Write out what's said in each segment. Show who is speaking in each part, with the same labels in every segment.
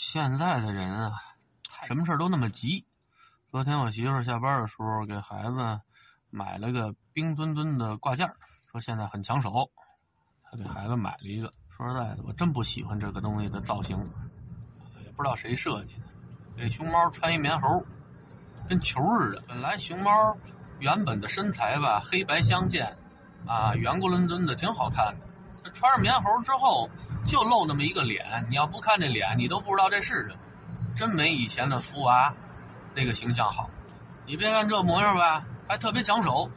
Speaker 1: 现在的人啊，什么事都那么急。昨天我媳妇儿下班的时候给孩子买了个冰墩墩的挂件说现在很抢手，她给孩子买了一个。说实在的，我真不喜欢这个东西的造型，也不知道谁设计的。给熊猫穿一棉猴，跟球似的。本来熊猫原本的身材吧，黑白相间，啊，圆咕伦敦的，挺好看的。穿上棉猴之后，就露那么一个脸，你要不看这脸，你都不知道这是什么。真没以前的福娃那个形象好。你别看这模样吧，还特别抢手。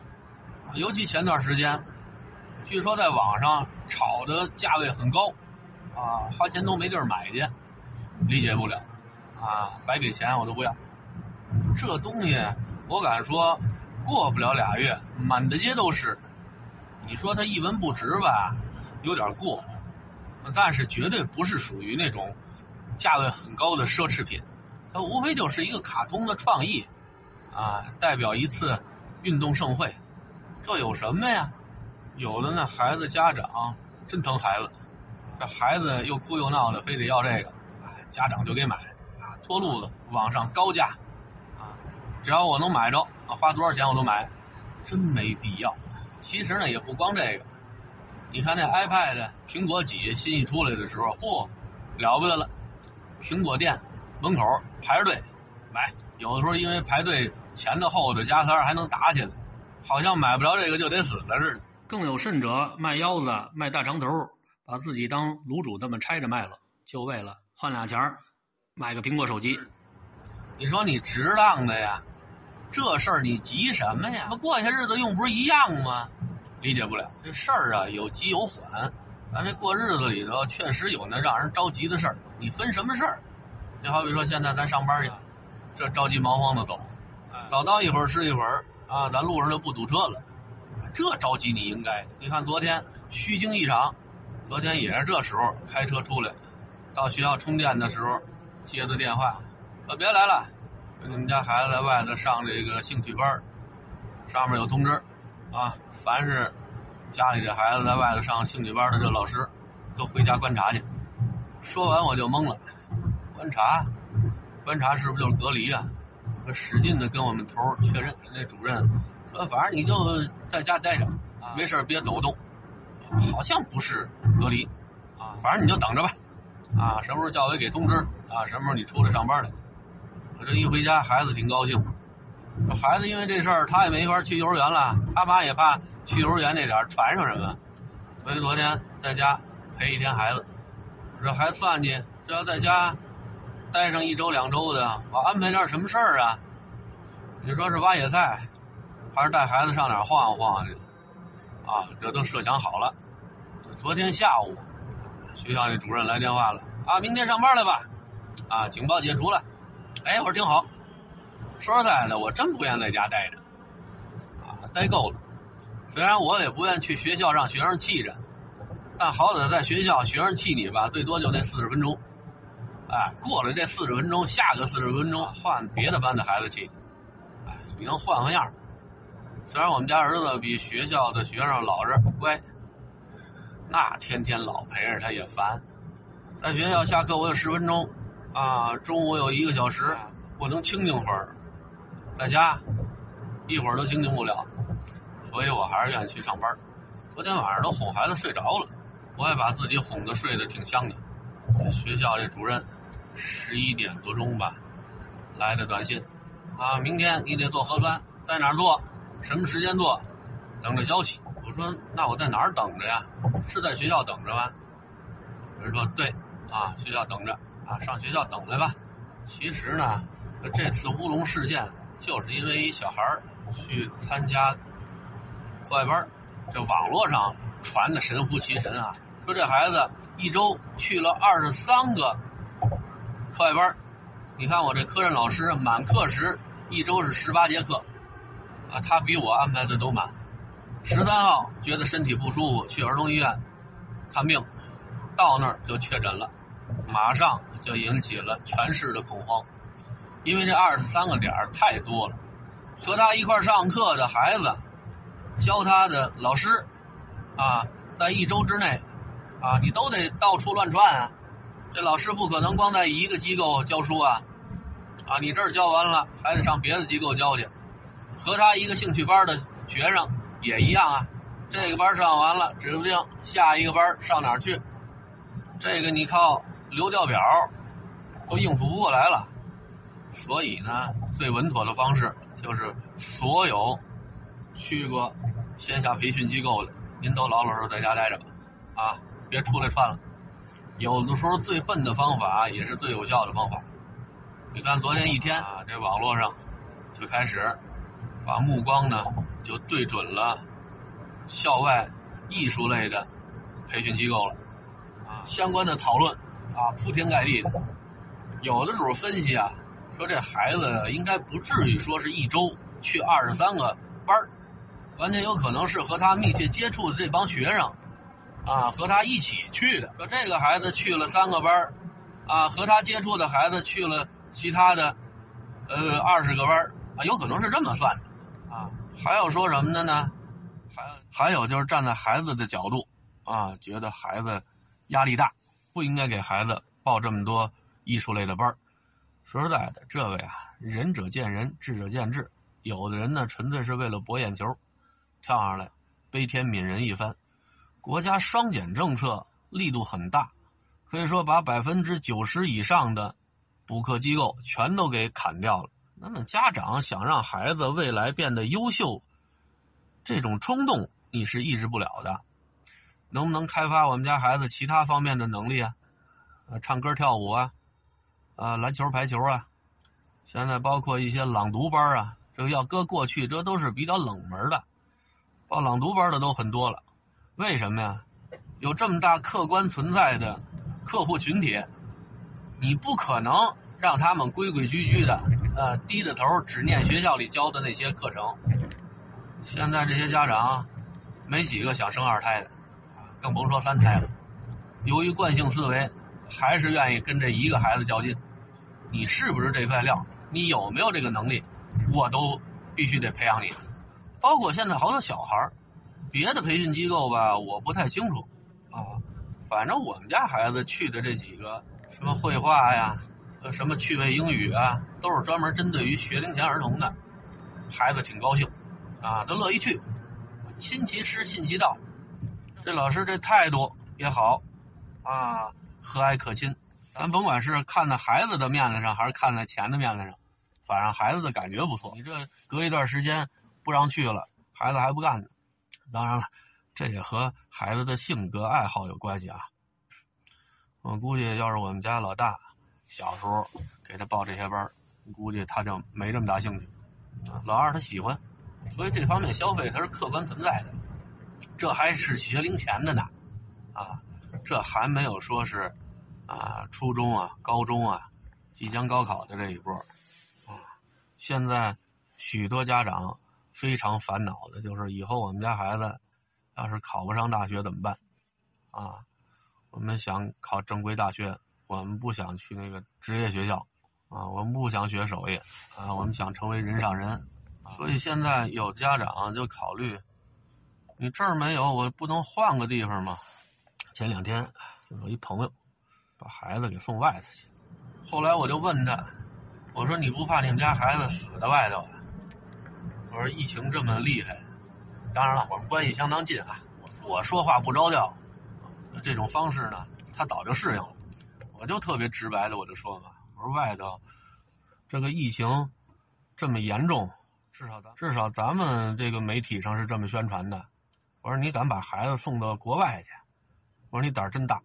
Speaker 1: 尤其前段时间，据说在网上炒的价位很高，啊，花钱都没地儿买去，理解不了。啊，白给钱我都不要。这东西我敢说，过不了俩月，满大街都是。你说它一文不值吧，有点过，但是绝对不是属于那种价位很高的奢侈品。它无非就是一个卡通的创意，啊，代表一次运动盛会。这有什么呀？有的那孩子家长真疼孩子，这孩子又哭又闹的，非得要这个，家长就给买。啊脱路子，网上高价，啊，只要我能买着，啊，花多少钱我都买，真没必要。其实呢，也不光这个，你看那 iPad 苹果几新一出来的时候，嚯，了不得了，苹果店门口排着队买，有的时候因为排队前头后头加塞还能打起来，好像买不着这个就得死了似的。更有甚者，卖腰子、卖大肠头，把自己当卤煮这么拆着卖了，就为了换俩钱儿。买个苹果手机，你说你值当的呀？这事儿你急什么呀？那过些日子用不是一样吗？理解不了这事儿啊，有急有缓。咱这过日子里头确实有那让人着急的事儿，你分什么事儿？你好比说现在咱上班去，这着急忙慌的走，早到一会儿是一会儿啊，咱路上就不堵车了。这着急你应该。你看昨天虚惊一场，昨天也是这时候开车出来，到学校充电的时候。接的电话，说别来了，你们家孩子在外头上这个兴趣班上面有通知，啊，凡是家里这孩子在外头上兴趣班的这老师，都回家观察去。说完我就懵了，观察，观察是不是就是隔离啊？我使劲的跟我们头确认，那主任说，反正你就在家待着，没事别走动，好像不是隔离，啊，反正你就等着吧。啊，什么时候教委给通知啊？什么时候你出来上班来？我这一回家，孩子挺高兴。孩子因为这事儿，他也没法去幼儿园了。他妈也怕去幼儿园那点传上什么。所以昨天在家陪一天孩子。我说还算计，这要在家待上一周两周的，我安排点什么事儿啊？你说是挖野菜，还是带孩子上哪儿晃晃去？啊，这都设想好了。昨天下午。学校那主任来电话了啊，明天上班来吧，啊，警报解除了。哎，我说挺好。说实在的，我真不愿在家待着，啊，待够了。虽然我也不愿去学校让学生气着，但好歹在学校学生气你吧，最多就那四十分钟。哎，过了这四十分钟，下个四十分钟换别的班的孩子气，哎，你能换换样。虽然我们家儿子比学校的学生老实乖。那天天老陪着他也烦，在学校下课我有十分钟，啊，中午有一个小时，我能清静会儿，在家一会儿都清静不了，所以我还是愿意去上班。昨天晚上都哄孩子睡着了，我也把自己哄得睡得挺香的。学校这主任十一点多钟吧来的短信，啊，明天你得做核酸，在哪儿做，什么时间做，等着消息。我说：“那我在哪儿等着呀？是在学校等着吗？”人说：“对，啊，学校等着，啊，上学校等来吧。”其实呢，这次乌龙事件就是因为一小孩去参加课外班，这网络上传的神乎其神啊，说这孩子一周去了二十三个课外班。你看我这科任老师满课时一周是十八节课，啊，他比我安排的都满。十三号觉得身体不舒服，去儿童医院看病，到那儿就确诊了，马上就引起了全市的恐慌，因为这二十三个点太多了，和他一块上课的孩子，教他的老师，啊，在一周之内，啊，你都得到处乱窜啊，这老师不可能光在一个机构教书啊，啊，你这儿教完了还得上别的机构教去，和他一个兴趣班的学生也一样啊。这个班上完了，指不定下一个班上哪儿去。这个你靠流调表都应付不过来了，所以呢，最稳妥的方式就是所有去过线下培训机构的，您都老老实实在家待着吧，啊，别出来串了。有的时候最笨的方法也是最有效的方法。你看昨天一天啊，这网络上就开始把目光呢就对准了。校外艺术类的培训机构了，啊，相关的讨论啊铺天盖地的，有的时候分析啊，说这孩子应该不至于说是一周去二十三个班儿完全有可能是和他密切接触的这帮学生，啊，和他一起去的。说这个孩子去了三个班儿啊，和他接触的孩子去了其他的，呃，二十个班儿啊，有可能是这么算的，啊，还有说什么的呢？还还有就是站在孩子的角度，啊，觉得孩子压力大，不应该给孩子报这么多艺术类的班儿说实在的，这个呀，仁者见仁，智者见智。有的人呢，纯粹是为了博眼球，跳上来悲天悯人一番。国家双减政策力度很大，可以说把百分之九十以上的补课机构全都给砍掉了。那么家长想让孩子未来变得优秀，这种冲动。你是抑制不了的，能不能开发我们家孩子其他方面的能力啊？唱歌跳舞啊，啊，篮球排球啊，现在包括一些朗读班啊，这个要搁过去，这都是比较冷门的，报朗读班的都很多了。为什么呀？有这么大客观存在的客户群体，你不可能让他们规规矩矩的，呃，低着头只念学校里教的那些课程。现在这些家长。没几个想生二胎的，更甭说三胎了。由于惯性思维，还是愿意跟这一个孩子较劲。你是不是这块料？你有没有这个能力？我都必须得培养你。包括现在好多小孩别的培训机构吧，我不太清楚啊。反正我们家孩子去的这几个，什么绘画呀，什么趣味英语啊，都是专门针对于学龄前儿童的。孩子挺高兴，啊，都乐意去。亲其师，信其道。这老师这态度也好，啊，和蔼可亲。咱甭管是看在孩子的面子上，还是看在钱的面子上，反正孩子的感觉不错。你这隔一段时间不让去了，孩子还不干呢。当然了，这也和孩子的性格爱好有关系啊。我估计要是我们家老大小时候给他报这些班，估计他就没这么大兴趣。老二他喜欢。所以这方面消费它是客观存在的，这还是学龄前的呢，啊，这还没有说是啊初中啊、高中啊，即将高考的这一波，啊，现在许多家长非常烦恼的就是以后我们家孩子要是考不上大学怎么办？啊，我们想考正规大学，我们不想去那个职业学校，啊，我们不想学手艺，啊，我们想成为人上人。所以现在有家长就考虑，你这儿没有，我不能换个地方吗？前两天有一朋友把孩子给送外头去，后来我就问他，我说你不怕你们家孩子死在外头啊？我说疫情这么厉害，当然了，我们关系相当近啊。我说话不着调，这种方式呢，他早就适应了。我就特别直白的我就说嘛，我说外头这个疫情这么严重。至少咱至少咱们这个媒体上是这么宣传的。我说你敢把孩子送到国外去？我说你胆儿真大。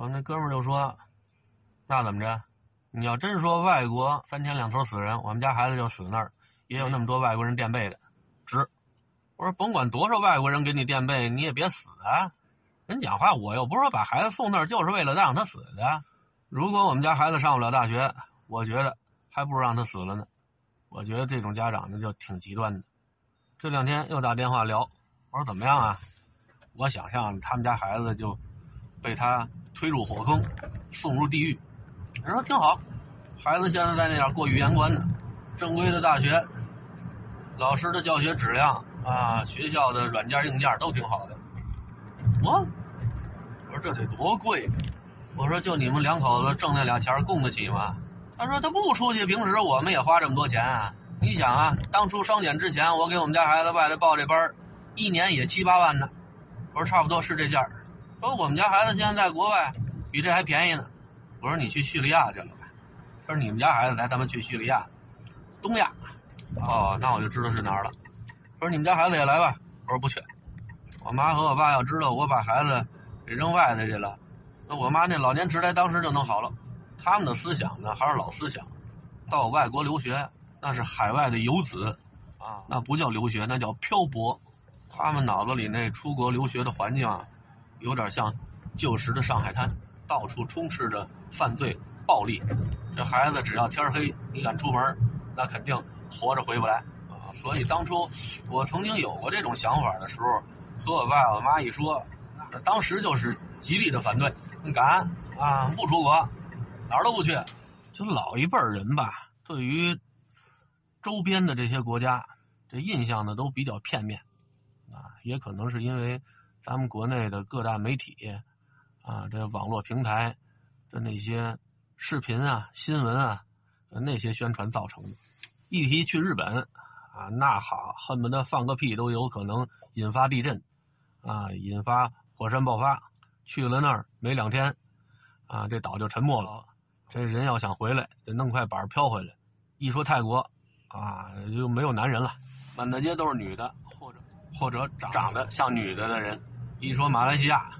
Speaker 1: 我那哥们儿就说：“那怎么着？你要真说外国三天两头死人，我们家孩子就死那儿，也有那么多外国人垫背的，值。”我说甭管多少外国人给你垫背，你也别死啊！人讲话，我又不是说把孩子送那儿就是为了让他死的。如果我们家孩子上不了大学，我觉得还不如让他死了呢。我觉得这种家长呢就挺极端的。这两天又打电话聊，我说怎么样啊？我想象他们家孩子就被他推入火坑，送入地狱。人说挺好，孩子现在在那点过语言关呢，正规的大学，老师的教学质量啊，学校的软件硬件都挺好的。我我说这得多贵？我说就你们两口子挣那俩钱供得起吗？他说他不出去，平时我们也花这么多钱啊。你想啊，当初双减之前，我给我们家孩子外头报这班一年也七八万呢。我说差不多是这价说我们家孩子现在在国外，比这还便宜呢。我说你去叙利亚去了吧？他说你们家孩子来他们去叙利亚，东亚。哦，那我就知道是哪儿了。他说你们家孩子也来吧？我说不去。我妈和我爸要知道我把孩子给扔外头去了，那我妈那老年痴呆当时就能好了。他们的思想呢还是老思想，到外国留学那是海外的游子，啊，那不叫留学，那叫漂泊。他们脑子里那出国留学的环境啊，有点像旧时的上海滩，到处充斥着犯罪暴力。这孩子只要天黑，你敢出门，那肯定活着回不来啊。所以当初我曾经有过这种想法的时候。和我爸我妈一说，当时就是极力的反对，你敢啊不出国，哪儿都不去。就老一辈人吧，对于周边的这些国家，这印象呢都比较片面，啊，也可能是因为咱们国内的各大媒体啊，这网络平台的那些视频啊、新闻啊那些宣传造成的。一提去日本啊，那好，恨不得放个屁都有可能引发地震。啊！引发火山爆发，去了那儿没两天，啊，这岛就沉没了。这人要想回来，得弄块板漂回来。一说泰国，啊，就没有男人了，满大街都是女的，或者或者长长得像女的的人。一说马来西亚，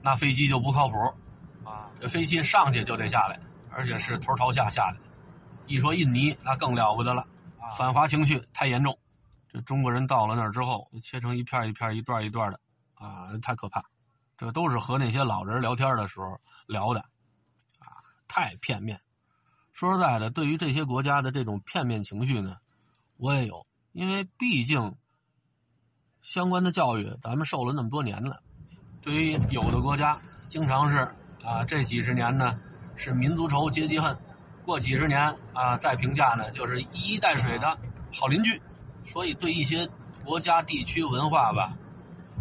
Speaker 1: 那飞机就不靠谱，啊，这飞机上去就得下来，而且是头朝下下来。一说印尼，那更了不得了，反华情绪太严重。这中国人到了那儿之后，切成一片一片、一段一段的。啊，太可怕！这都是和那些老人聊天的时候聊的，啊，太片面。说实在的，对于这些国家的这种片面情绪呢，我也有，因为毕竟相关的教育咱们受了那么多年了。对于有的国家，经常是啊，这几十年呢是民族仇、阶级恨，过几十年啊再评价呢就是一衣带水的好邻居。所以对一些国家、地区文化吧。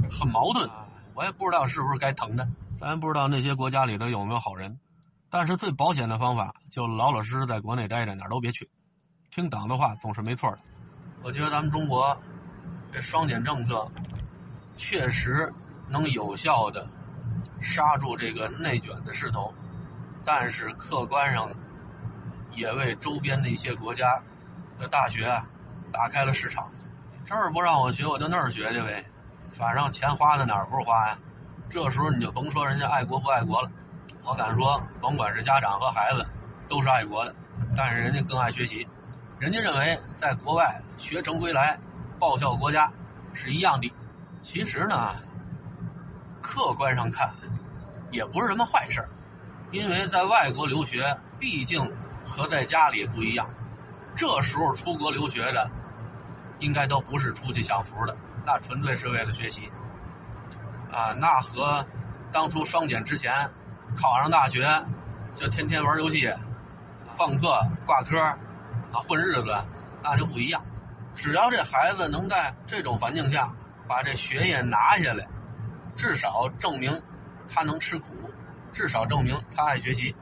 Speaker 1: 很矛盾，我也不知道是不是该疼的。咱不知道那些国家里头有没有好人，但是最保险的方法就老老实实在国内待着，哪儿都别去。听党的话总是没错的。我觉得咱们中国这双减政策确实能有效的刹住这个内卷的势头，但是客观上也为周边的一些国家的大学啊打开了市场。这儿不让我学，我就那儿学去呗。反正钱花在哪儿不是花呀？这时候你就甭说人家爱国不爱国了，我敢说，甭管是家长和孩子，都是爱国的，但是人家更爱学习，人家认为在国外学成归来，报效国家是一样的。其实呢，客观上看，也不是什么坏事因为在外国留学毕竟和在家里不一样，这时候出国留学的，应该都不是出去享福的。那纯粹是为了学习，啊，那和当初双减之前考上大学就天天玩游戏、旷课、挂科啊混日子，那就不一样。只要这孩子能在这种环境下把这学业拿下来，至少证明他能吃苦，至少证明他爱学习，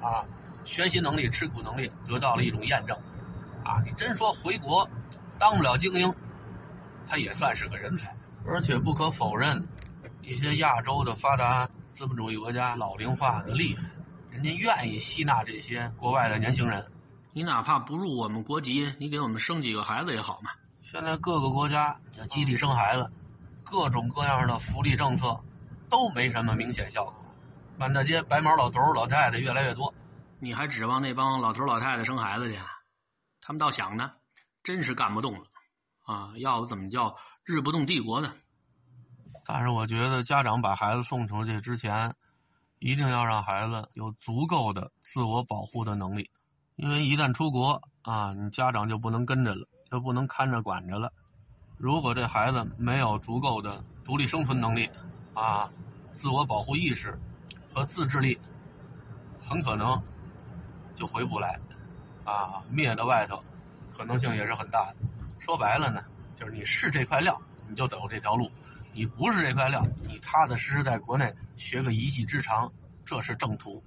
Speaker 1: 啊，学习能力、吃苦能力得到了一种验证，啊，你真说回国当不了精英。他也算是个人才，而且不可否认，一些亚洲的发达资本主义国家老龄化的厉害，人家愿意吸纳这些国外的年轻人。你哪怕不入我们国籍，你给我们生几个孩子也好嘛。现在各个国家要激励生孩子，各种各样的福利政策都没什么明显效果，满大街白毛老头老太太越来越多。你还指望那帮老头老太太生孩子去？他们倒想呢，真是干不动了。啊，要不怎么叫日不动帝国呢？但是我觉得家长把孩子送出去之前，一定要让孩子有足够的自我保护的能力，因为一旦出国啊，你家长就不能跟着了，就不能看着管着了。如果这孩子没有足够的独立生存能力啊，自我保护意识和自制力，很可能就回不来啊，灭到外头可能性也是很大的。说白了呢，就是你是这块料，你就走这条路；你不是这块料，你踏踏实实在国内学个一技之长，这是正途。